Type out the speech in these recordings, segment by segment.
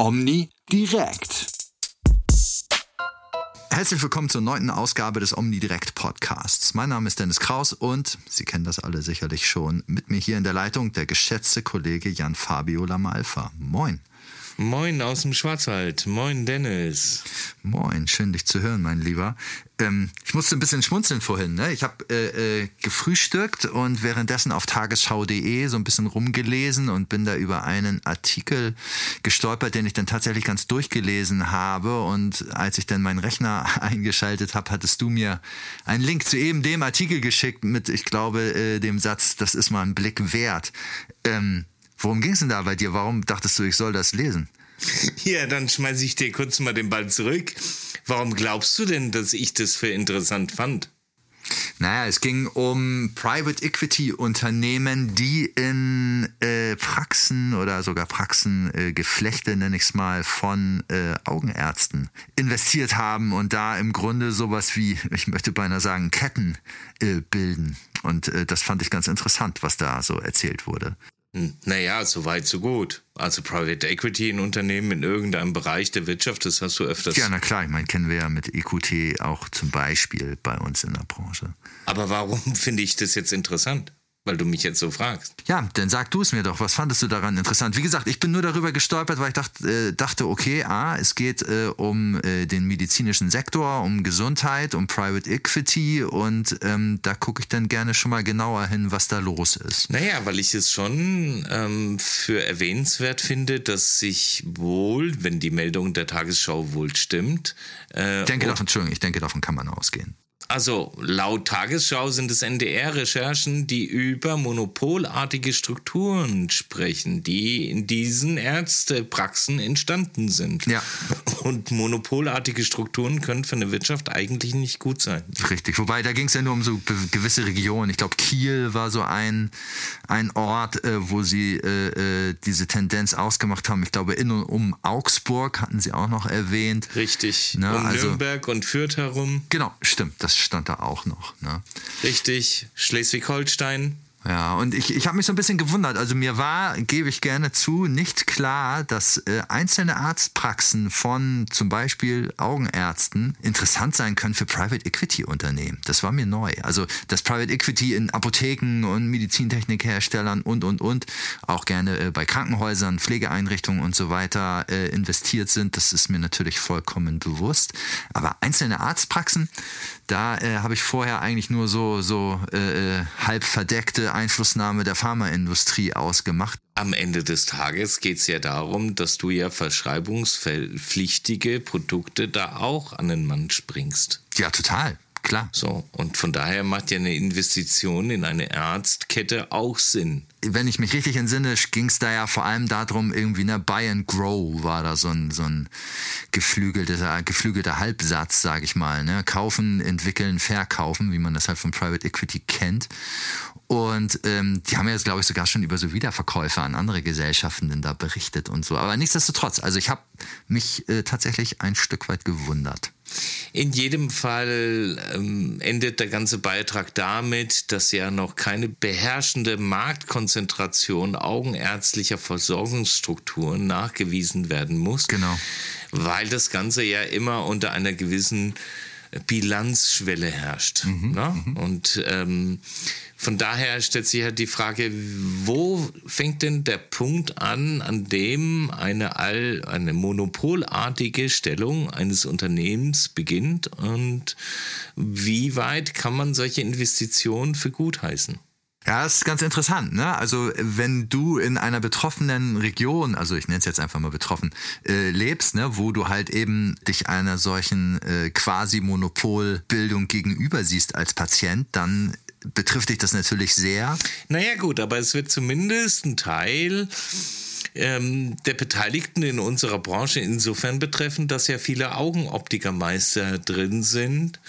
Omni direkt. Herzlich willkommen zur neunten Ausgabe des Omnidirect Podcasts. Mein Name ist Dennis Kraus und Sie kennen das alle sicherlich schon. Mit mir hier in der Leitung der geschätzte Kollege Jan Fabio Lamalfa. Moin. Moin aus dem Schwarzwald. Moin, Dennis. Moin, schön dich zu hören, mein Lieber. Ähm, ich musste ein bisschen schmunzeln vorhin. Ne? Ich habe äh, äh, gefrühstückt und währenddessen auf tagesschau.de so ein bisschen rumgelesen und bin da über einen Artikel gestolpert, den ich dann tatsächlich ganz durchgelesen habe. Und als ich dann meinen Rechner eingeschaltet habe, hattest du mir einen Link zu eben dem Artikel geschickt mit, ich glaube, äh, dem Satz, das ist mal ein Blick wert. Ähm, Worum ging es denn da bei dir? Warum dachtest du, ich soll das lesen? Ja, dann schmeiße ich dir kurz mal den Ball zurück. Warum glaubst du denn, dass ich das für interessant fand? Naja, es ging um Private Equity Unternehmen, die in äh, Praxen oder sogar Praxengeflechte, äh, nenne ich es mal, von äh, Augenärzten investiert haben und da im Grunde sowas wie, ich möchte beinahe sagen, Ketten äh, bilden. Und äh, das fand ich ganz interessant, was da so erzählt wurde. Hm, naja, so weit, so gut. Also Private Equity in Unternehmen in irgendeinem Bereich der Wirtschaft, das hast du öfters. Ja, na klar, ich meine, kennen wir ja mit EQT auch zum Beispiel bei uns in der Branche. Aber warum finde ich das jetzt interessant? Weil du mich jetzt so fragst. Ja, dann sag du es mir doch. Was fandest du daran interessant? Wie gesagt, ich bin nur darüber gestolpert, weil ich dachte, äh, dachte okay, ah, es geht äh, um äh, den medizinischen Sektor, um Gesundheit, um Private Equity und ähm, da gucke ich dann gerne schon mal genauer hin, was da los ist. Naja, weil ich es schon ähm, für erwähnenswert finde, dass sich wohl, wenn die Meldung der Tagesschau wohl stimmt. Äh, ich denke davon, Entschuldigung, ich denke, davon kann man ausgehen. Also laut Tagesschau sind es NDR-Recherchen, die über monopolartige Strukturen sprechen, die in diesen Ärztepraxen entstanden sind. Ja. Und monopolartige Strukturen können für eine Wirtschaft eigentlich nicht gut sein. Richtig. Wobei da ging es ja nur um so gewisse Regionen. Ich glaube, Kiel war so ein, ein Ort, äh, wo sie äh, äh, diese Tendenz ausgemacht haben. Ich glaube, in und um Augsburg hatten sie auch noch erwähnt. Richtig. Ne? Um also, Nürnberg und Fürth herum. Genau, stimmt. Das stand da auch noch. Ne? Richtig, Schleswig-Holstein. Ja, und ich, ich habe mich so ein bisschen gewundert. Also mir war, gebe ich gerne zu, nicht klar, dass äh, einzelne Arztpraxen von zum Beispiel Augenärzten interessant sein können für Private Equity Unternehmen. Das war mir neu. Also dass Private Equity in Apotheken und Medizintechnikherstellern und und und auch gerne äh, bei Krankenhäusern, Pflegeeinrichtungen und so weiter äh, investiert sind, das ist mir natürlich vollkommen bewusst. Aber einzelne Arztpraxen, da äh, habe ich vorher eigentlich nur so so äh, äh halb verdeckte Einflussnahme der Pharmaindustrie ausgemacht. Am Ende des Tages geht es ja darum, dass du ja verschreibungspflichtige Produkte da auch an den Mann springst. Ja, total. Klar. So, und von daher macht ja eine Investition in eine Arztkette auch Sinn wenn ich mich richtig entsinne, ging es da ja vor allem darum, irgendwie, ne, Buy and Grow war da so ein, so ein geflügelter, geflügelter Halbsatz, sage ich mal. Ne? Kaufen, entwickeln, verkaufen, wie man das halt von Private Equity kennt. Und ähm, die haben ja jetzt, glaube ich, sogar schon über so Wiederverkäufe an andere Gesellschaften denn da berichtet und so. Aber nichtsdestotrotz, also ich habe mich äh, tatsächlich ein Stück weit gewundert. In jedem Fall ähm, endet der ganze Beitrag damit, dass ja noch keine beherrschende Marktkonzentration augenärztlicher Versorgungsstrukturen nachgewiesen werden muss. Genau. Weil das Ganze ja immer unter einer gewissen Bilanzschwelle herrscht. Mhm, ne? Mhm. Und ähm, von daher stellt sich halt die Frage, wo fängt denn der Punkt an, an dem eine, all, eine monopolartige Stellung eines Unternehmens beginnt und wie weit kann man solche Investitionen für gut heißen? Ja, das ist ganz interessant. Ne? Also wenn du in einer betroffenen Region, also ich nenne es jetzt einfach mal betroffen, äh, lebst, ne, wo du halt eben dich einer solchen äh, quasi Monopolbildung gegenüber siehst als Patient, dann betrifft dich das natürlich sehr. Naja gut, aber es wird zumindest ein Teil ähm, der Beteiligten in unserer Branche insofern betreffen, dass ja viele Augenoptikermeister drin sind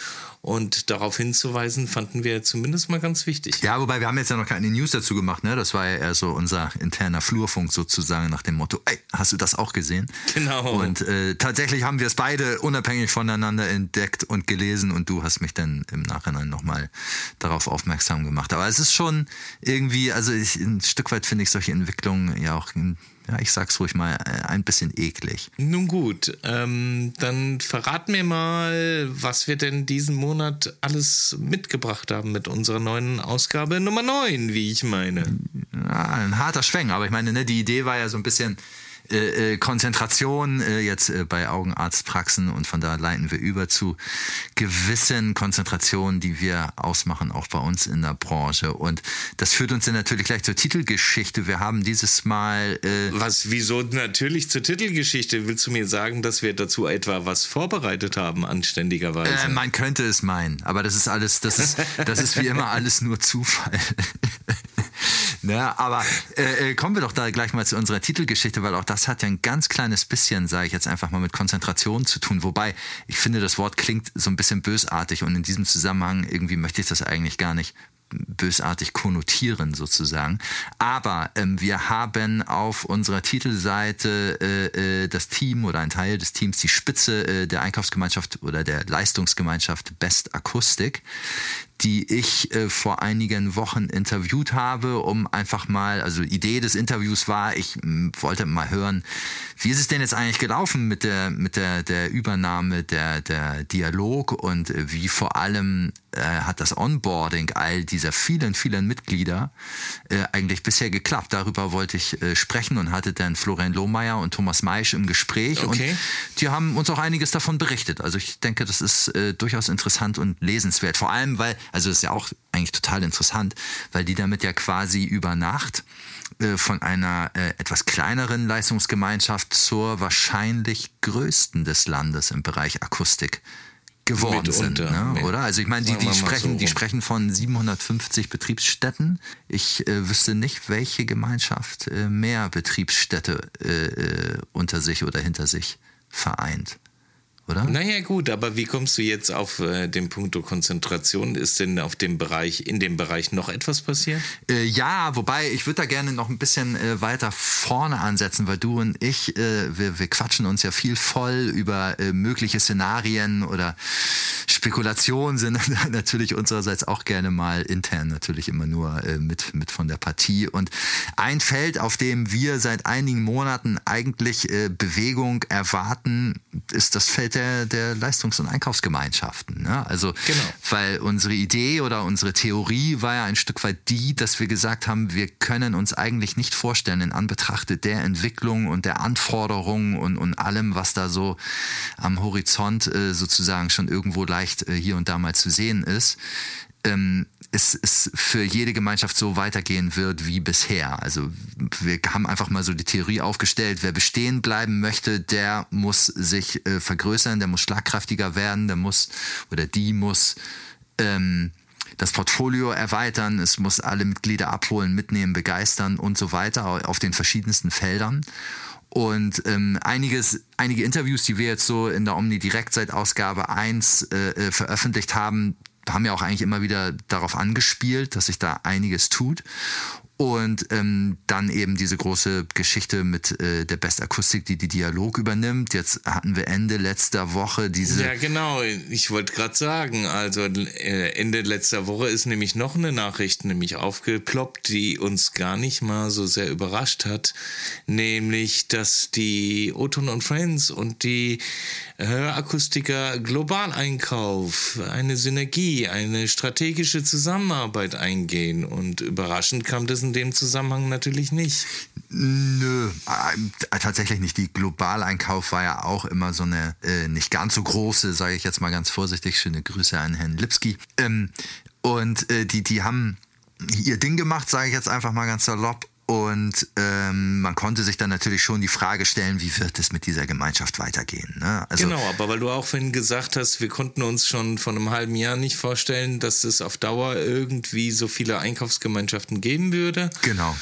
und darauf hinzuweisen, fanden wir zumindest mal ganz wichtig. Ja, wobei wir haben jetzt ja noch keine News dazu gemacht, ne? Das war ja eher so unser interner Flurfunk sozusagen nach dem Motto, ey, hast du das auch gesehen? Genau. Und äh, tatsächlich haben wir es beide unabhängig voneinander entdeckt und gelesen und du hast mich dann im Nachhinein nochmal darauf aufmerksam gemacht. Aber es ist schon irgendwie, also ich, ein Stück weit finde ich solche Entwicklungen ja auch ja, ich sag's ruhig mal, äh, ein bisschen eklig. Nun gut, ähm, dann verrat mir mal, was wir denn diesen Monat alles mitgebracht haben mit unserer neuen Ausgabe Nummer 9, wie ich meine. Ja, ein harter Schwenk, aber ich meine, ne, die Idee war ja so ein bisschen äh, äh, Konzentration äh, jetzt äh, bei Augenarztpraxen und von da leiten wir über zu gewissen Konzentrationen, die wir ausmachen, auch bei uns in der Branche. Und das führt uns dann natürlich gleich zur Titelgeschichte. Wir haben dieses Mal. Äh was, wieso natürlich zur Titelgeschichte? Willst du mir sagen, dass wir dazu etwa was vorbereitet haben, anständigerweise? Äh, man könnte es meinen, aber das ist alles, das ist, das ist wie immer alles nur Zufall. ne, aber äh, kommen wir doch da gleich mal zu unserer Titelgeschichte, weil auch das hat ja ein ganz kleines bisschen, sage ich jetzt einfach mal, mit Konzentration zu tun. Wobei ich finde, das Wort klingt so ein bisschen bösartig und in diesem Zusammenhang irgendwie möchte ich das eigentlich gar nicht bösartig konnotieren sozusagen. Aber ähm, wir haben auf unserer Titelseite äh, äh, das Team oder ein Teil des Teams, die Spitze äh, der Einkaufsgemeinschaft oder der Leistungsgemeinschaft Best Akustik, die ich äh, vor einigen Wochen interviewt habe, um einfach mal, also Idee des Interviews war, ich m, wollte mal hören, wie ist es denn jetzt eigentlich gelaufen mit der, mit der, der Übernahme der, der Dialog und äh, wie vor allem äh, hat das Onboarding all dieser vielen, vielen Mitglieder äh, eigentlich bisher geklappt. Darüber wollte ich äh, sprechen und hatte dann Florian Lohmeier und Thomas Meisch im Gespräch okay. und die haben uns auch einiges davon berichtet. Also ich denke, das ist äh, durchaus interessant und lesenswert. Vor allem, weil also das ist ja auch eigentlich total interessant, weil die damit ja quasi über Nacht äh, von einer äh, etwas kleineren Leistungsgemeinschaft zur wahrscheinlich größten des Landes im Bereich Akustik geworden Mitunter, sind, ne? oder? Also ich meine, die, die sprechen, so die sprechen von 750 Betriebsstätten. Ich äh, wüsste nicht, welche Gemeinschaft äh, mehr Betriebsstätte äh, äh unter sich oder hinter sich vereint oder? Naja, gut, aber wie kommst du jetzt auf äh, den Punkt Konzentration? Ist denn auf dem Bereich, in dem Bereich noch etwas passiert? Äh, ja, wobei ich würde da gerne noch ein bisschen äh, weiter vorne ansetzen, weil du und ich, äh, wir, wir quatschen uns ja viel voll über äh, mögliche Szenarien oder Spekulationen sind natürlich unsererseits auch gerne mal intern natürlich immer nur äh, mit, mit von der Partie. Und ein Feld, auf dem wir seit einigen Monaten eigentlich Bewegung erwarten, ist das Feld der, der Leistungs- und Einkaufsgemeinschaften. Ne? Also, genau. weil unsere Idee oder unsere Theorie war ja ein Stück weit die, dass wir gesagt haben, wir können uns eigentlich nicht vorstellen, in Anbetracht der Entwicklung und der Anforderungen und, und allem, was da so am Horizont äh, sozusagen schon irgendwo leicht äh, hier und da mal zu sehen ist, ähm, es, es für jede Gemeinschaft so weitergehen wird wie bisher. Also wir haben einfach mal so die Theorie aufgestellt, wer bestehen bleiben möchte, der muss sich äh, vergrößern, der muss schlagkräftiger werden, der muss oder die muss ähm, das Portfolio erweitern, es muss alle Mitglieder abholen, mitnehmen, begeistern und so weiter auf den verschiedensten Feldern. Und ähm, einiges, einige Interviews, die wir jetzt so in der Omni Direkt seit Ausgabe 1 äh, äh, veröffentlicht haben, haben ja auch eigentlich immer wieder darauf angespielt, dass sich da einiges tut. Und ähm, dann eben diese große Geschichte mit äh, der Best Akustik, die die Dialog übernimmt. Jetzt hatten wir Ende letzter Woche diese. Ja, genau. Ich wollte gerade sagen, also äh, Ende letzter Woche ist nämlich noch eine Nachricht nämlich aufgeploppt, die uns gar nicht mal so sehr überrascht hat. Nämlich, dass die Oton und Friends und die Hörakustiker Globaleinkauf eine Synergie, eine strategische Zusammenarbeit eingehen. Und überraschend kam das in dem Zusammenhang natürlich nicht. Nö, äh, tatsächlich nicht. Die Globaleinkauf war ja auch immer so eine äh, nicht ganz so große, sage ich jetzt mal ganz vorsichtig. Schöne Grüße an Herrn Lipski. Ähm, und äh, die, die haben ihr Ding gemacht, sage ich jetzt einfach mal ganz salopp. Und ähm, man konnte sich dann natürlich schon die Frage stellen, wie wird es mit dieser Gemeinschaft weitergehen. Ne? Also, genau, aber weil du auch vorhin gesagt hast, wir konnten uns schon vor einem halben Jahr nicht vorstellen, dass es auf Dauer irgendwie so viele Einkaufsgemeinschaften geben würde. Genau.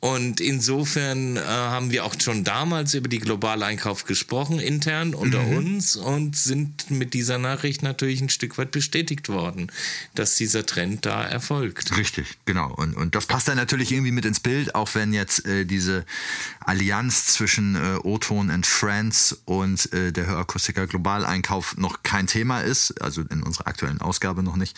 Und insofern äh, haben wir auch schon damals über die globale Einkauf gesprochen, intern unter mhm. uns, und sind mit dieser Nachricht natürlich ein Stück weit bestätigt worden, dass dieser Trend da erfolgt. Richtig, genau. Und, und das passt dann natürlich irgendwie mit ins Bild, auch wenn jetzt äh, diese Allianz zwischen äh, O-Ton and Friends und äh, der Hörakustiker Globaleinkauf noch kein Thema ist, also in unserer aktuellen Ausgabe noch nicht.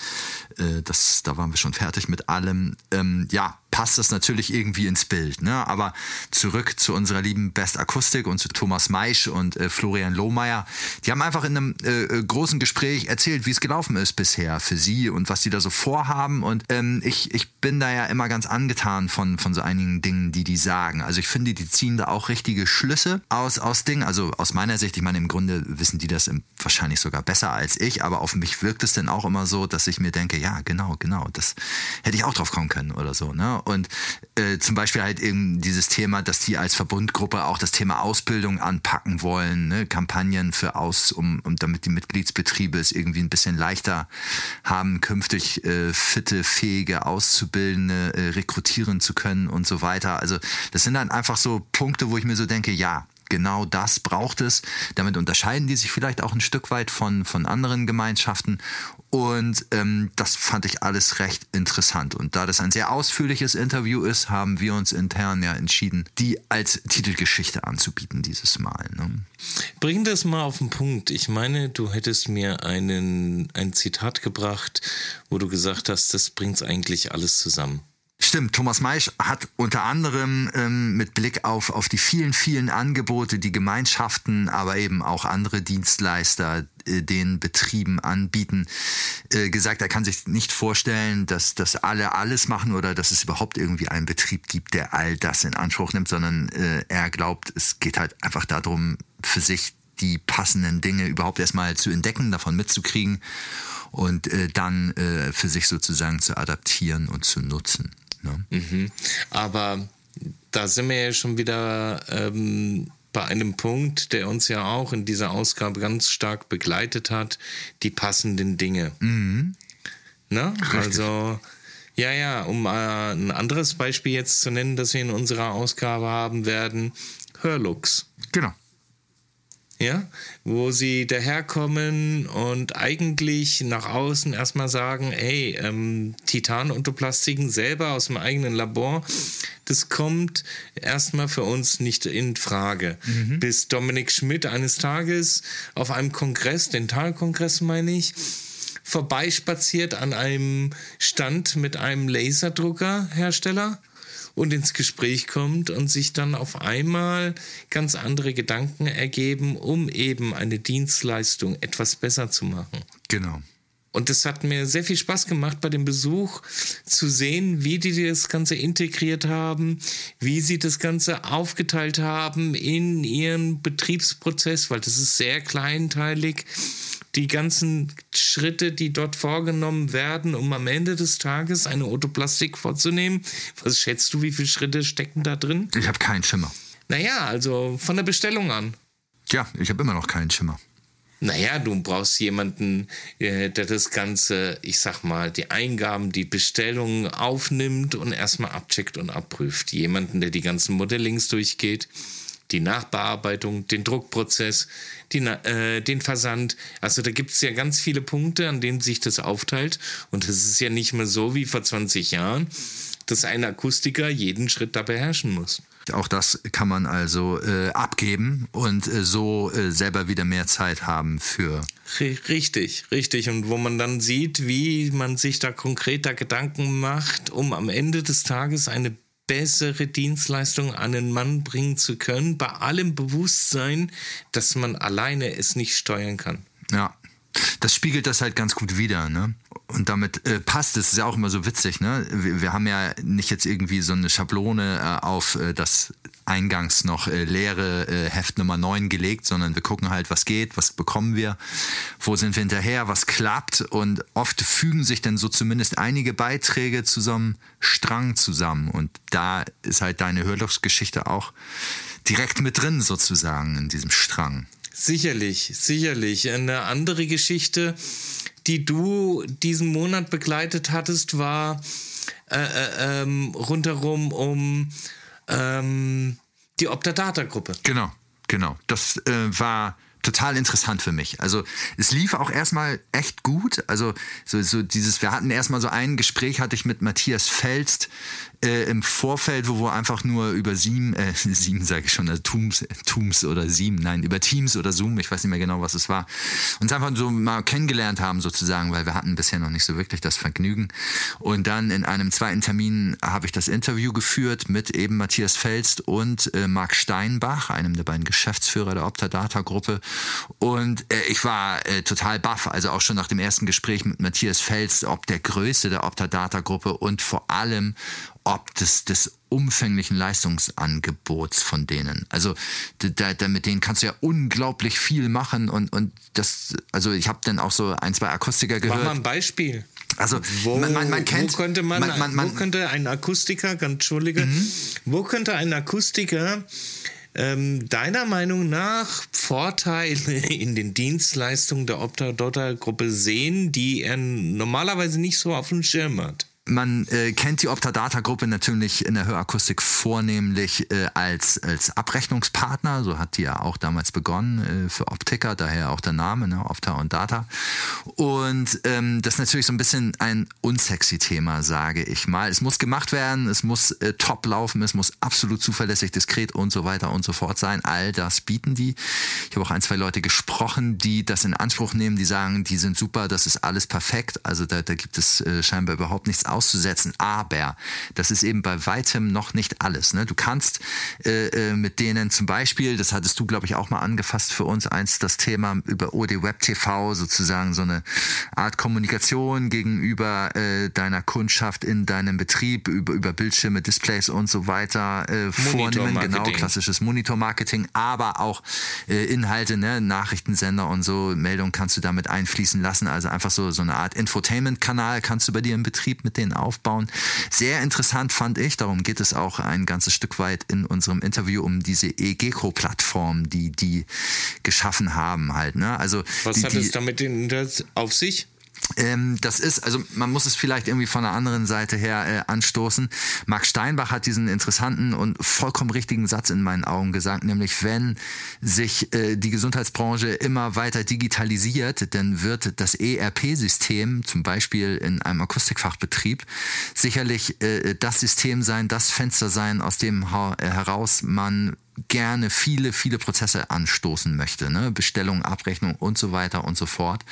Äh, das, da waren wir schon fertig mit allem. Ähm, ja, passt das natürlich irgendwie ins Bild. Ne? Aber zurück zu unserer lieben Best Akustik und zu Thomas Meisch und äh, Florian Lohmeier. Die haben einfach in einem äh, äh, großen Gespräch erzählt, wie es gelaufen ist bisher für sie und was sie da so vorhaben. Und ähm, ich, ich bin da ja immer ganz angetan von, von so einigen Dingen, die die sagen. Also ich finde, die ziehen da auch richtige Schlüsse aus, aus Dingen. Also aus meiner Sicht, ich meine, im Grunde wissen die das im, wahrscheinlich sogar besser als ich, aber auf mich wirkt es dann auch immer so, dass ich mir denke, ja, genau, genau, das hätte ich auch drauf kommen können oder so. Ne? Und äh, zum Beispiel halt eben dieses Thema, dass die als Verbundgruppe auch das Thema Ausbildung anpacken wollen, ne? Kampagnen für aus, um, um damit die Mitgliedsbetriebe es irgendwie ein bisschen leichter haben, künftig äh, fitte, fähige Auszubildende äh, rekrutieren zu können und so weiter. Also das sind dann einfach so Punkte, wo ich mir so denke, ja, genau das braucht es. Damit unterscheiden die sich vielleicht auch ein Stück weit von, von anderen Gemeinschaften. Und ähm, das fand ich alles recht interessant. Und da das ein sehr ausführliches Interview ist, haben wir uns intern ja entschieden, die als Titelgeschichte anzubieten dieses Mal. Ne? Bring das mal auf den Punkt. Ich meine, du hättest mir einen, ein Zitat gebracht, wo du gesagt hast, das bringt eigentlich alles zusammen. Stimmt, Thomas Meisch hat unter anderem ähm, mit Blick auf, auf die vielen, vielen Angebote, die Gemeinschaften, aber eben auch andere Dienstleister äh, den Betrieben anbieten, äh, gesagt, er kann sich nicht vorstellen, dass, dass alle alles machen oder dass es überhaupt irgendwie einen Betrieb gibt, der all das in Anspruch nimmt, sondern äh, er glaubt, es geht halt einfach darum, für sich die passenden Dinge überhaupt erstmal zu entdecken, davon mitzukriegen und äh, dann äh, für sich sozusagen zu adaptieren und zu nutzen. Ne? Mhm. Aber da sind wir ja schon wieder ähm, bei einem Punkt, der uns ja auch in dieser Ausgabe ganz stark begleitet hat, die passenden Dinge. Mhm. Ne? Also, ja, ja, um äh, ein anderes Beispiel jetzt zu nennen, das wir in unserer Ausgabe haben werden, Hörlux. Genau ja, wo sie daherkommen und eigentlich nach außen erstmal sagen, hey, ähm, Titan und Plastiken selber aus dem eigenen Labor, das kommt erstmal für uns nicht in Frage. Mhm. Bis Dominik Schmidt eines Tages auf einem Kongress, Dentalkongress meine ich, vorbeispaziert an einem Stand mit einem Laserdruckerhersteller und ins Gespräch kommt und sich dann auf einmal ganz andere Gedanken ergeben, um eben eine Dienstleistung etwas besser zu machen. Genau. Und es hat mir sehr viel Spaß gemacht bei dem Besuch zu sehen, wie die das Ganze integriert haben, wie sie das Ganze aufgeteilt haben in ihren Betriebsprozess, weil das ist sehr kleinteilig die ganzen Schritte, die dort vorgenommen werden, um am Ende des Tages eine Otoplastik vorzunehmen. Was schätzt du, wie viele Schritte stecken da drin? Ich habe keinen Schimmer. Naja, also von der Bestellung an. Ja, ich habe immer noch keinen Schimmer. Naja, du brauchst jemanden, äh, der das Ganze, ich sag mal, die Eingaben, die Bestellungen aufnimmt und erstmal abcheckt und abprüft. Jemanden, der die ganzen Modellings durchgeht die Nachbearbeitung, den Druckprozess, die, äh, den Versand. Also da gibt es ja ganz viele Punkte, an denen sich das aufteilt. Und es ist ja nicht mehr so wie vor 20 Jahren, dass ein Akustiker jeden Schritt da beherrschen muss. Auch das kann man also äh, abgeben und äh, so äh, selber wieder mehr Zeit haben für. Richtig, richtig. Und wo man dann sieht, wie man sich da konkreter Gedanken macht, um am Ende des Tages eine bessere Dienstleistung an den Mann bringen zu können, bei allem Bewusstsein, dass man alleine es nicht steuern kann. Ja, das spiegelt das halt ganz gut wider, ne? Und damit äh, passt es, ist ja auch immer so witzig, ne? Wir, wir, haben ja nicht jetzt irgendwie so eine Schablone äh, auf äh, das eingangs noch äh, leere äh, Heft Nummer 9 gelegt, sondern wir gucken halt, was geht, was bekommen wir, wo sind wir hinterher, was klappt und oft fügen sich dann so zumindest einige Beiträge zu so einem Strang zusammen und da ist halt deine Hörlochsgeschichte auch direkt mit drin sozusagen in diesem Strang. Sicherlich, sicherlich. Eine andere Geschichte, die du diesen Monat begleitet hattest, war äh, äh, ähm, rundherum um ähm, die Optadata-Gruppe. Genau, genau. Das äh, war total interessant für mich. Also es lief auch erstmal echt gut. Also so, so dieses, wir hatten erstmal so ein Gespräch, hatte ich mit Matthias Felst, äh, im Vorfeld, wo wir einfach nur über Sieben, äh, Sieben sage ich schon, also Tooms, Tooms oder Sieben, nein, über Teams oder Zoom, ich weiß nicht mehr genau, was es war, uns einfach so mal kennengelernt haben sozusagen, weil wir hatten bisher noch nicht so wirklich das Vergnügen. Und dann in einem zweiten Termin habe ich das Interview geführt mit eben Matthias Felst und äh, Marc Steinbach, einem der beiden Geschäftsführer der Optadata-Gruppe. Und äh, ich war äh, total baff, also auch schon nach dem ersten Gespräch mit Matthias Felst, ob der Größe der Optadata-Gruppe und vor allem ob des, des umfänglichen Leistungsangebots von denen. Also da, da, mit denen kannst du ja unglaublich viel machen und, und das, also ich habe dann auch so ein, zwei Akustiker gehört. Mach mal ein Beispiel. Also wo, man, man, man kennt, wo könnte man, man, man, wo könnte ein Akustiker, ganz entschuldige, mhm. wo könnte ein Akustiker ähm, deiner Meinung nach Vorteile in den Dienstleistungen der Opta-Dotter-Gruppe sehen, die er normalerweise nicht so auf dem Schirm hat? Man äh, kennt die Optadata-Gruppe natürlich in der Hörakustik vornehmlich äh, als, als Abrechnungspartner. So hat die ja auch damals begonnen äh, für Optiker, daher auch der Name, ne, Opta und Data. Und ähm, das ist natürlich so ein bisschen ein unsexy Thema, sage ich mal. Es muss gemacht werden, es muss äh, top laufen, es muss absolut zuverlässig, diskret und so weiter und so fort sein. All das bieten die. Ich habe auch ein, zwei Leute gesprochen, die das in Anspruch nehmen, die sagen, die sind super, das ist alles perfekt. Also da, da gibt es äh, scheinbar überhaupt nichts auszusetzen. Aber das ist eben bei weitem noch nicht alles. Ne? Du kannst äh, äh, mit denen zum Beispiel, das hattest du, glaube ich, auch mal angefasst für uns, eins das Thema über OD Web TV sozusagen so eine Art Kommunikation gegenüber äh, deiner Kundschaft in deinem Betrieb, über, über Bildschirme, Displays und so weiter äh, vornehmen. Genau, klassisches Monitor-Marketing, aber auch äh, Inhalte, ne? Nachrichtensender und so, Meldungen kannst du damit einfließen lassen. Also einfach so, so eine Art Infotainment-Kanal kannst du bei dir im Betrieb mit den aufbauen. Sehr interessant fand ich, darum geht es auch ein ganzes Stück weit in unserem Interview um diese EGECO-Plattform, die die geschaffen haben halt. Ne? Also Was die, hat es damit auf sich? Ähm, das ist, also man muss es vielleicht irgendwie von der anderen Seite her äh, anstoßen. Marc Steinbach hat diesen interessanten und vollkommen richtigen Satz in meinen Augen gesagt, nämlich wenn sich äh, die Gesundheitsbranche immer weiter digitalisiert, dann wird das ERP-System, zum Beispiel in einem Akustikfachbetrieb, sicherlich äh, das System sein, das Fenster sein, aus dem heraus man gerne viele, viele Prozesse anstoßen möchte. Ne? Bestellung, Abrechnung und so weiter und so fort.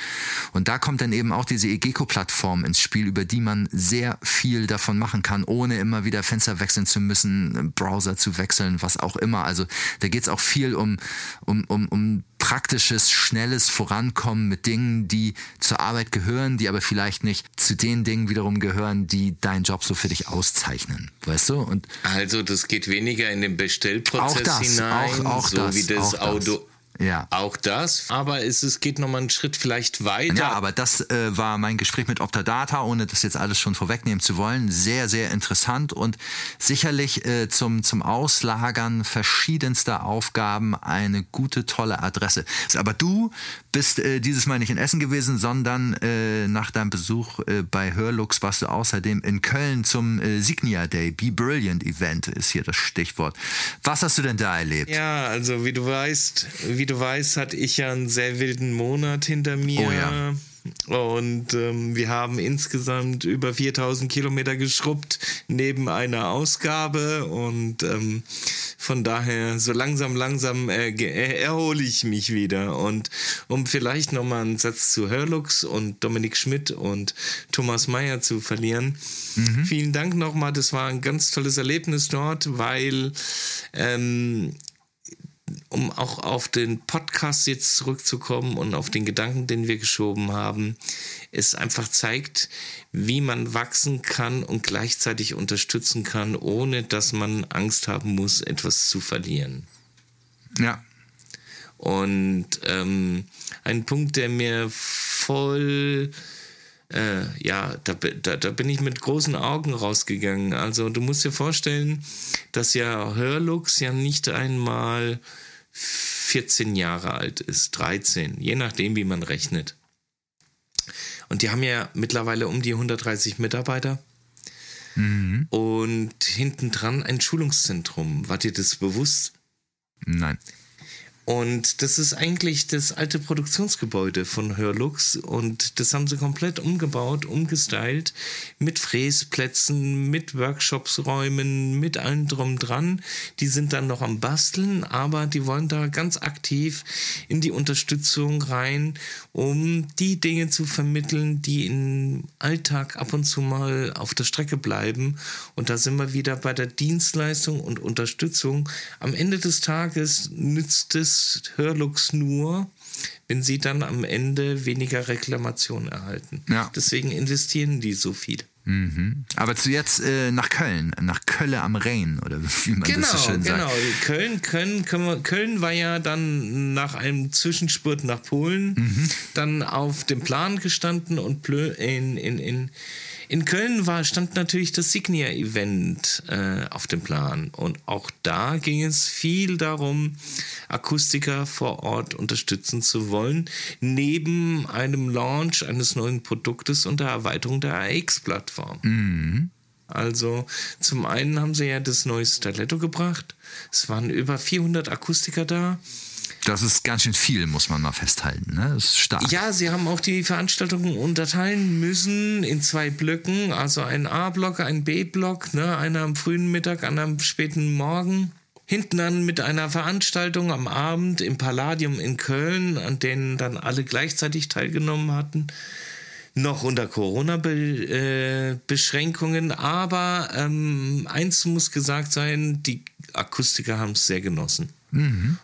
Und da kommt dann eben auch diese Egeco-Plattform ins Spiel, über die man sehr viel davon machen kann, ohne immer wieder Fenster wechseln zu müssen, Browser zu wechseln, was auch immer. Also da geht es auch viel um, um, um, um praktisches, schnelles Vorankommen mit Dingen, die zur Arbeit gehören, die aber vielleicht nicht zu den Dingen wiederum gehören, die deinen Job so für dich auszeichnen. Weißt du? Und also das geht weniger in den Bestellprozess das, hinein, auch, auch so das, wie das Auto, ja. Auch das, aber es, es geht nochmal einen Schritt vielleicht weiter. Ja, aber das äh, war mein Gespräch mit Optadata, ohne das jetzt alles schon vorwegnehmen zu wollen. Sehr, sehr interessant und sicherlich äh, zum, zum Auslagern verschiedenster Aufgaben eine gute, tolle Adresse. Aber du bist äh, dieses Mal nicht in Essen gewesen, sondern äh, nach deinem Besuch äh, bei Hörlux warst du außerdem in Köln zum äh, Signia Day. Be Brilliant Event ist hier das Stichwort. Was hast du denn da erlebt? Ja, also wie du weißt, wie du weißt, hatte ich ja einen sehr wilden Monat hinter mir. Oh ja. Und ähm, wir haben insgesamt über 4000 Kilometer geschrubbt neben einer Ausgabe. Und ähm, von daher, so langsam, langsam äh, erhole ich mich wieder. Und um vielleicht nochmal einen Satz zu Hörlux und Dominik Schmidt und Thomas Meyer zu verlieren. Mhm. Vielen Dank nochmal. Das war ein ganz tolles Erlebnis dort, weil ähm, um auch auf den Podcast jetzt zurückzukommen und auf den Gedanken, den wir geschoben haben, es einfach zeigt, wie man wachsen kann und gleichzeitig unterstützen kann, ohne dass man Angst haben muss, etwas zu verlieren. Ja. Und ähm, ein Punkt, der mir voll äh, ja, da, da, da bin ich mit großen Augen rausgegangen. Also du musst dir vorstellen, dass ja Hörlux ja nicht einmal 14 Jahre alt ist, 13, je nachdem, wie man rechnet. Und die haben ja mittlerweile um die 130 Mitarbeiter. Mhm. Und hinten dran ein Schulungszentrum. War dir das bewusst? Nein. Und das ist eigentlich das alte Produktionsgebäude von Hörlux und das haben sie komplett umgebaut, umgestylt mit Fräsplätzen, mit Workshopsräumen, mit allem drum dran. Die sind dann noch am Basteln, aber die wollen da ganz aktiv in die Unterstützung rein, um die Dinge zu vermitteln, die im Alltag ab und zu mal auf der Strecke bleiben. Und da sind wir wieder bei der Dienstleistung und Unterstützung. Am Ende des Tages nützt es Hörlux nur, wenn sie dann am Ende weniger Reklamationen erhalten. Ja. Deswegen investieren die so viel. Mhm. Aber zu jetzt äh, nach Köln, nach Kölle am Rhein, oder wie man Genau, das so schön genau. sagt. Köln, Köln, können wir, Köln war ja dann nach einem Zwischenspurt nach Polen Mhm. dann auf dem Plan gestanden und in, in, in, in Köln war, stand natürlich das Signia-Event äh, auf dem Plan. Und auch da ging es viel darum, Akustiker vor Ort unterstützen zu wollen, neben einem Launch eines neuen Produktes und der Erweiterung der AX-Plattform. Also zum einen haben sie ja das neue Stiletto gebracht. Es waren über 400 Akustiker da. Das ist ganz schön viel, muss man mal festhalten. Ne? Das ist stark. Ja, sie haben auch die Veranstaltungen unterteilen müssen in zwei Blöcken, also ein A-Block, ein B-Block, ne? einer am frühen Mittag, einer am späten Morgen. Hinten dann mit einer Veranstaltung am Abend im Palladium in Köln, an denen dann alle gleichzeitig teilgenommen hatten. Noch unter Corona-Beschränkungen, aber ähm, eins muss gesagt sein, die Akustiker haben es sehr genossen.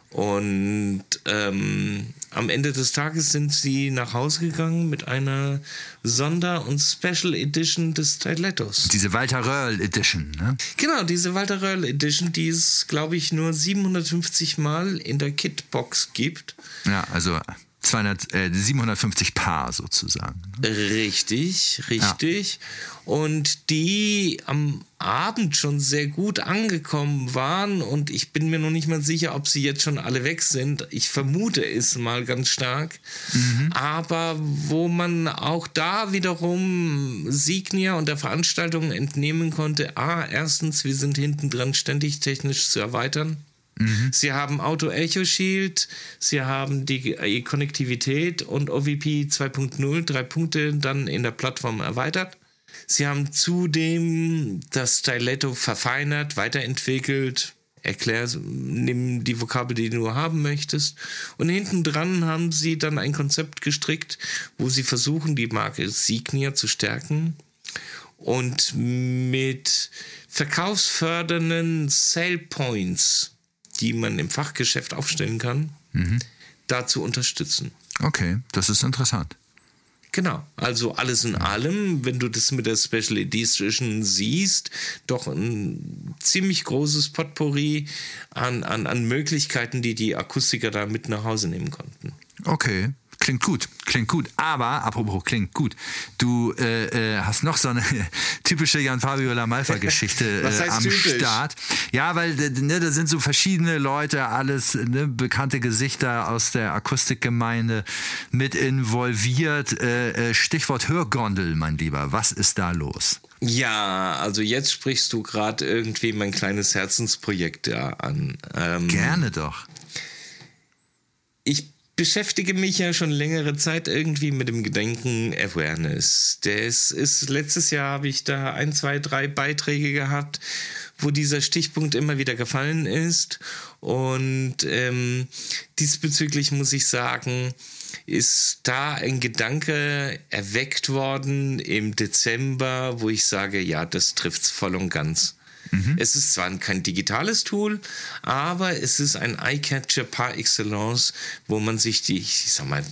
Und ähm, am Ende des Tages sind sie nach Hause gegangen mit einer Sonder- und Special Edition des Stilettos. Diese Walter Röhrl Edition. Ne? Genau, diese Walter Röhrl Edition, die es, glaube ich, nur 750 Mal in der Kitbox gibt. Ja, also 200, äh, 750 Paar sozusagen. Richtig, richtig. Und die am Abend schon sehr gut angekommen waren und ich bin mir noch nicht mal sicher, ob sie jetzt schon alle weg sind. Ich vermute es mal ganz stark. Aber wo man auch da wiederum Signia und der Veranstaltung entnehmen konnte, ah, erstens, wir sind hinten dran ständig technisch zu erweitern. Sie haben Auto Echo Shield, Sie haben die äh, Konnektivität und OVP 2.0, drei Punkte dann in der Plattform erweitert. Sie haben zudem das Stiletto verfeinert, weiterentwickelt. Erklär, nimm die Vokabel, die du haben möchtest. Und hinten dran haben sie dann ein Konzept gestrickt, wo sie versuchen, die Marke Signia zu stärken und mit verkaufsfördernden Sale Points, die man im Fachgeschäft aufstellen kann, da zu unterstützen. Okay, das ist interessant. Genau, also alles in allem, wenn du das mit der Special Edition siehst, doch ein ziemlich großes Potpourri an, an, an Möglichkeiten, die die Akustiker da mit nach Hause nehmen konnten. Okay, klingt gut, klingt gut. Aber, apropos klingt gut, du äh, äh, hast noch so eine typische Jan-Fabio Lamalfa-Geschichte Was äh, am typisch? Start. Ja, weil ne, da sind so verschiedene Leute, alles ne, bekannte Gesichter aus der Akustikgemeinde mit involviert. Äh, äh, Stichwort Hörgondel, mein Lieber. Was ist da los? Ja, also jetzt sprichst du gerade irgendwie mein kleines Herzensprojekt da an. Ähm, Gerne doch. ich beschäftige mich ja schon längere Zeit irgendwie mit dem Gedenken Awareness. Das ist, letztes Jahr habe ich da ein, zwei, drei Beiträge gehabt, wo dieser Stichpunkt immer wieder gefallen ist. Und ähm, diesbezüglich muss ich sagen, ist da ein Gedanke erweckt worden im Dezember, wo ich sage, ja, das trifft's voll und ganz. Es ist zwar kein digitales Tool, aber es ist ein Eyecatcher par excellence, wo man sich die, ich sag mal,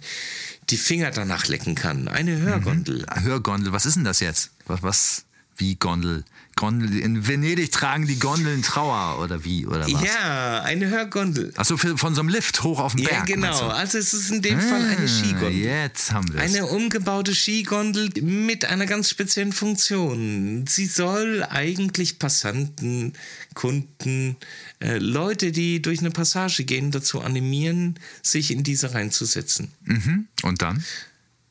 die Finger danach lecken kann. Eine Hörgondel. Hörgondel, was ist denn das jetzt? Was, was wie Gondel? Gondel, in Venedig tragen die Gondeln Trauer oder wie, oder was? Ja, eine Hörgondel. Achso, von so einem Lift hoch auf den Ja, Berg. meinst genau. Also es ist in dem Fall eine Ah, Skigondel. Jetzt haben wir es. Eine umgebaute Skigondel mit einer ganz speziellen Funktion. Sie soll eigentlich Passanten, Kunden, äh, Leute, die durch eine Passage gehen, dazu animieren, sich in diese reinzusetzen. Mhm. Und dann?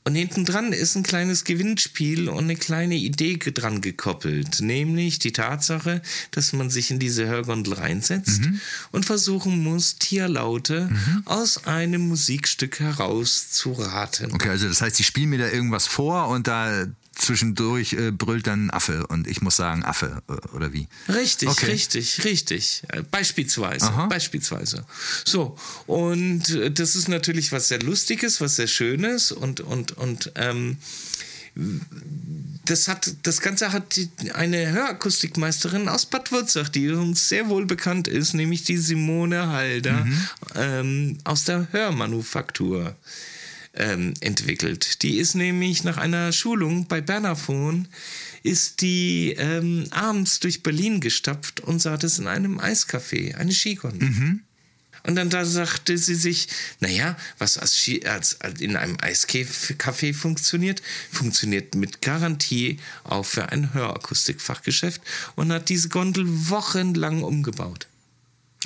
Und hinten dran ist ein kleines Gewinnspiel und eine kleine Idee dran gekoppelt, nämlich die Tatsache, dass man sich in diese Hörgondel reinsetzt mhm. und versuchen muss, Tierlaute mhm. aus einem Musikstück herauszuraten. Okay, also das heißt, sie spielen mir da irgendwas vor und da zwischendurch äh, brüllt dann Affe und ich muss sagen Affe äh, oder wie? Richtig, okay. richtig, richtig. Äh, beispielsweise, Aha. beispielsweise. So und äh, das ist natürlich was sehr Lustiges, was sehr Schönes und und und ähm, das hat das Ganze hat eine Hörakustikmeisterin aus Bad Wurzach, die uns sehr wohl bekannt ist, nämlich die Simone Halder mhm. ähm, aus der Hörmanufaktur ähm, entwickelt. Die ist nämlich nach einer Schulung bei Bernafon ist die ähm, abends durch Berlin gestapft und sah das in einem Eiscafé, eine Skigondel. Mhm. Und dann da sagte sie sich, naja, was als, Ski, als, als in einem Eiscafé funktioniert, funktioniert mit Garantie auch für ein Hörakustikfachgeschäft und hat diese Gondel wochenlang umgebaut.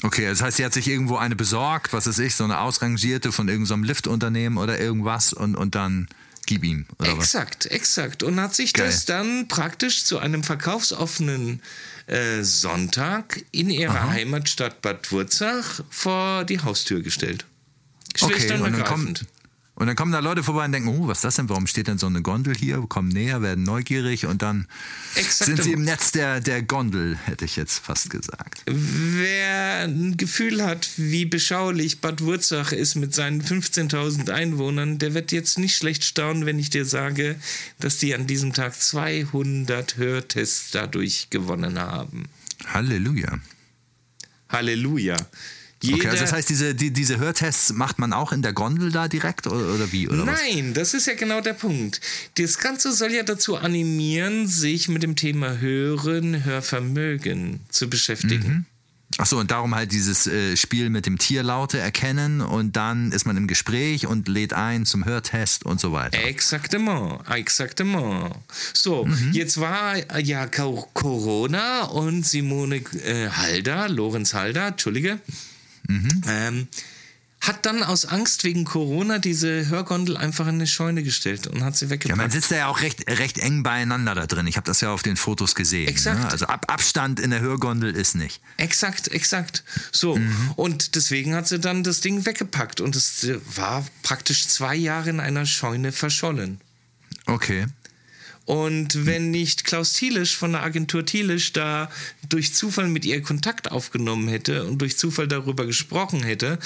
Okay, das heißt, sie hat sich irgendwo eine besorgt, was weiß ich, so eine ausrangierte von irgendeinem so Liftunternehmen oder irgendwas und, und dann gib ihm. Oder exakt, was? exakt. Und hat sich Geil. das dann praktisch zu einem verkaufsoffenen äh, Sonntag in ihrer Aha. Heimatstadt Bad Wurzach vor die Haustür gestellt. Schlicht okay, und, und dann kommt, und dann kommen da Leute vorbei und denken, oh, was ist das denn? Warum steht denn so eine Gondel hier? Kommen näher, werden neugierig und dann Exakt. sind sie im Netz der, der Gondel, hätte ich jetzt fast gesagt. Wer ein Gefühl hat, wie beschaulich Bad Wurzach ist mit seinen 15.000 Einwohnern, der wird jetzt nicht schlecht staunen, wenn ich dir sage, dass die an diesem Tag 200 Hörtests dadurch gewonnen haben. Halleluja. Halleluja. Jeder okay, also das heißt, diese, die, diese Hörtests macht man auch in der Gondel da direkt oder, oder wie? Oder Nein, was? das ist ja genau der Punkt. Das Ganze soll ja dazu animieren, sich mit dem Thema Hören, Hörvermögen zu beschäftigen. Mhm. Achso, und darum halt dieses äh, Spiel mit dem Tierlaute erkennen und dann ist man im Gespräch und lädt ein zum Hörtest und so weiter. Exaktement, exaktement. So, mhm. jetzt war ja Corona und Simone äh, Halder, Lorenz Halder, Entschuldige, Mhm. Ähm, hat dann aus Angst wegen Corona diese Hörgondel einfach in eine Scheune gestellt und hat sie weggepackt. Ja, man sitzt ja auch recht, recht eng beieinander da drin. Ich habe das ja auf den Fotos gesehen. Exakt. Ne? Also Ab Abstand in der Hörgondel ist nicht. Exakt, exakt. So, mhm. und deswegen hat sie dann das Ding weggepackt und es war praktisch zwei Jahre in einer Scheune verschollen. Okay. Und wenn nicht Klaus Thielisch von der Agentur Thielisch da durch Zufall mit ihr Kontakt aufgenommen hätte und durch Zufall darüber gesprochen hätte,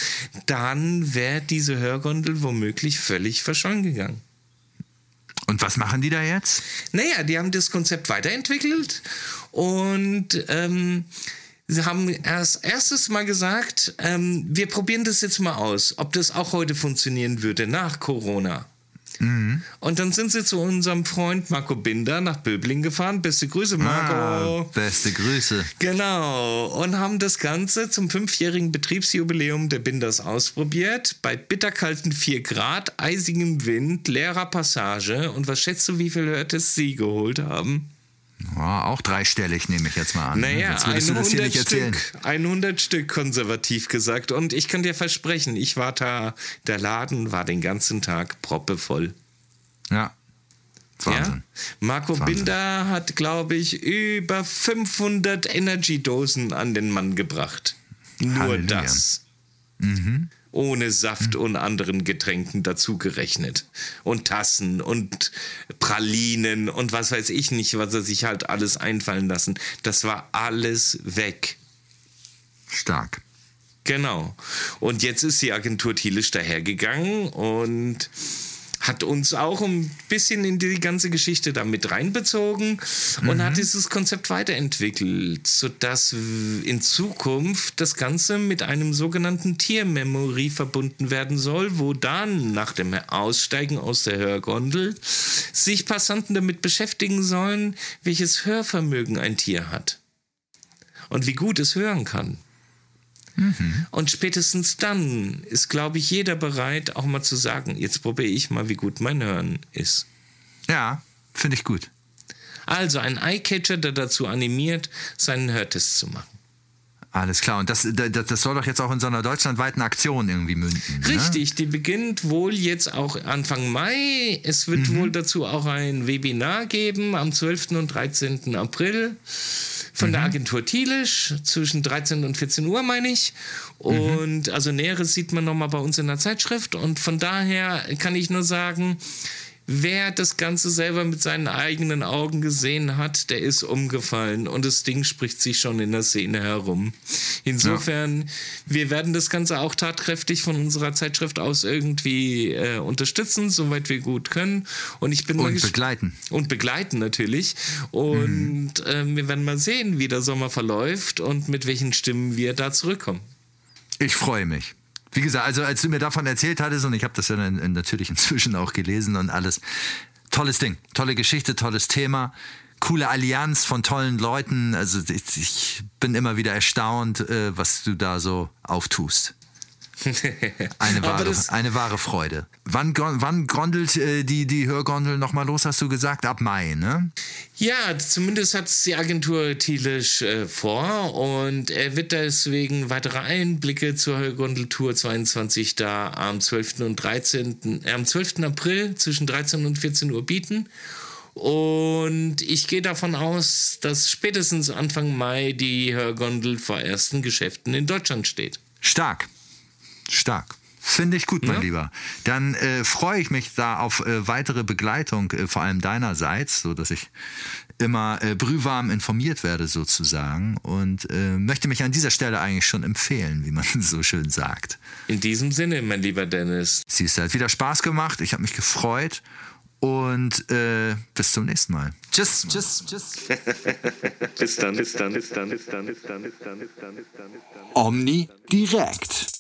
dann wäre diese Hörgondel womöglich völlig verschollen gegangen. Und was machen die da jetzt? Naja, die haben das Konzept weiterentwickelt und ähm, Sie haben erst erstes Mal gesagt, ähm, wir probieren das jetzt mal aus, ob das auch heute funktionieren würde nach Corona. Mhm. Und dann sind sie zu unserem Freund Marco Binder nach Böbling gefahren. Beste Grüße, Marco. Ah, beste Grüße. Genau. Und haben das Ganze zum fünfjährigen Betriebsjubiläum der Binders ausprobiert. Bei bitterkalten 4 Grad, eisigem Wind, leerer Passage. Und was schätzt du, wie viel Hörtes sie geholt haben? Oh, auch dreistellig nehme ich jetzt mal an. Naja, 100 Stück, 100 Stück konservativ gesagt. Und ich kann dir versprechen, ich war da, der Laden war den ganzen Tag proppevoll. Ja. Wahnsinn. Ja? Marco Wahnsinn. Binder hat, glaube ich, über 500 Energy-Dosen an den Mann gebracht. Nur Halleluja. das. Mhm ohne Saft und anderen Getränken dazugerechnet. Und Tassen und Pralinen und was weiß ich nicht, was er sich halt alles einfallen lassen. Das war alles weg. Stark. Genau. Und jetzt ist die Agentur Thielisch dahergegangen und hat uns auch ein bisschen in die ganze Geschichte da mit reinbezogen und mhm. hat dieses Konzept weiterentwickelt, sodass in Zukunft das Ganze mit einem sogenannten Tiermemory verbunden werden soll, wo dann nach dem Aussteigen aus der Hörgondel sich Passanten damit beschäftigen sollen, welches Hörvermögen ein Tier hat und wie gut es hören kann. Mhm. Und spätestens dann ist, glaube ich, jeder bereit, auch mal zu sagen, jetzt probiere ich mal, wie gut mein Hören ist. Ja, finde ich gut. Also ein Eyecatcher, der dazu animiert, seinen Hörtest zu machen. Alles klar. Und das, das, das soll doch jetzt auch in so einer deutschlandweiten Aktion irgendwie münden. Ne? Richtig, die beginnt wohl jetzt auch Anfang Mai. Es wird mhm. wohl dazu auch ein Webinar geben am 12. und 13. April von mhm. der Agentur Thielisch zwischen 13 und 14 Uhr, meine ich. Und mhm. also Näheres sieht man nochmal bei uns in der Zeitschrift. Und von daher kann ich nur sagen, Wer das Ganze selber mit seinen eigenen Augen gesehen hat, der ist umgefallen und das Ding spricht sich schon in der Szene herum. Insofern, ja. wir werden das Ganze auch tatkräftig von unserer Zeitschrift aus irgendwie äh, unterstützen, soweit wir gut können. Und ich bin und begleiten. Und begleiten natürlich. Und mhm. äh, wir werden mal sehen, wie der Sommer verläuft und mit welchen Stimmen wir da zurückkommen. Ich freue mich wie gesagt, also als du mir davon erzählt hattest, und ich habe das ja dann natürlich inzwischen auch gelesen und alles, tolles Ding, tolle Geschichte, tolles Thema, coole Allianz von tollen Leuten. Also ich, ich bin immer wieder erstaunt, äh, was du da so auftust. Eine wahre, eine wahre Freude. Wann, wann gondelt äh, die, die Hörgondel nochmal los, hast du gesagt? Ab Mai, ne? Ja, zumindest hat es die Agentur Thielisch äh, vor und er wird deswegen weitere Einblicke zur Hörgondeltour 22 da am 12. und 13. Äh, am 12. April zwischen 13 und 14 Uhr bieten. Und ich gehe davon aus, dass spätestens Anfang Mai die Hörgondel vor ersten Geschäften in Deutschland steht. Stark. Stark. Finde ich gut, mein ja. Lieber. Dann äh, freue ich mich da auf äh, weitere Begleitung, äh, vor allem deinerseits, so dass ich immer äh, brühwarm informiert werde sozusagen und äh, möchte mich an dieser Stelle eigentlich schon empfehlen, wie man so schön sagt. In diesem Sinne, mein lieber Dennis. Siehst du, hat wieder Spaß gemacht. Ich habe mich gefreut und äh, bis zum nächsten Mal. Tschüss, tschüss, tschüss. bis dann, bis dann, bis dann, bis dann, bis dann, bis dann, bis dann, bis dann. Omni direkt.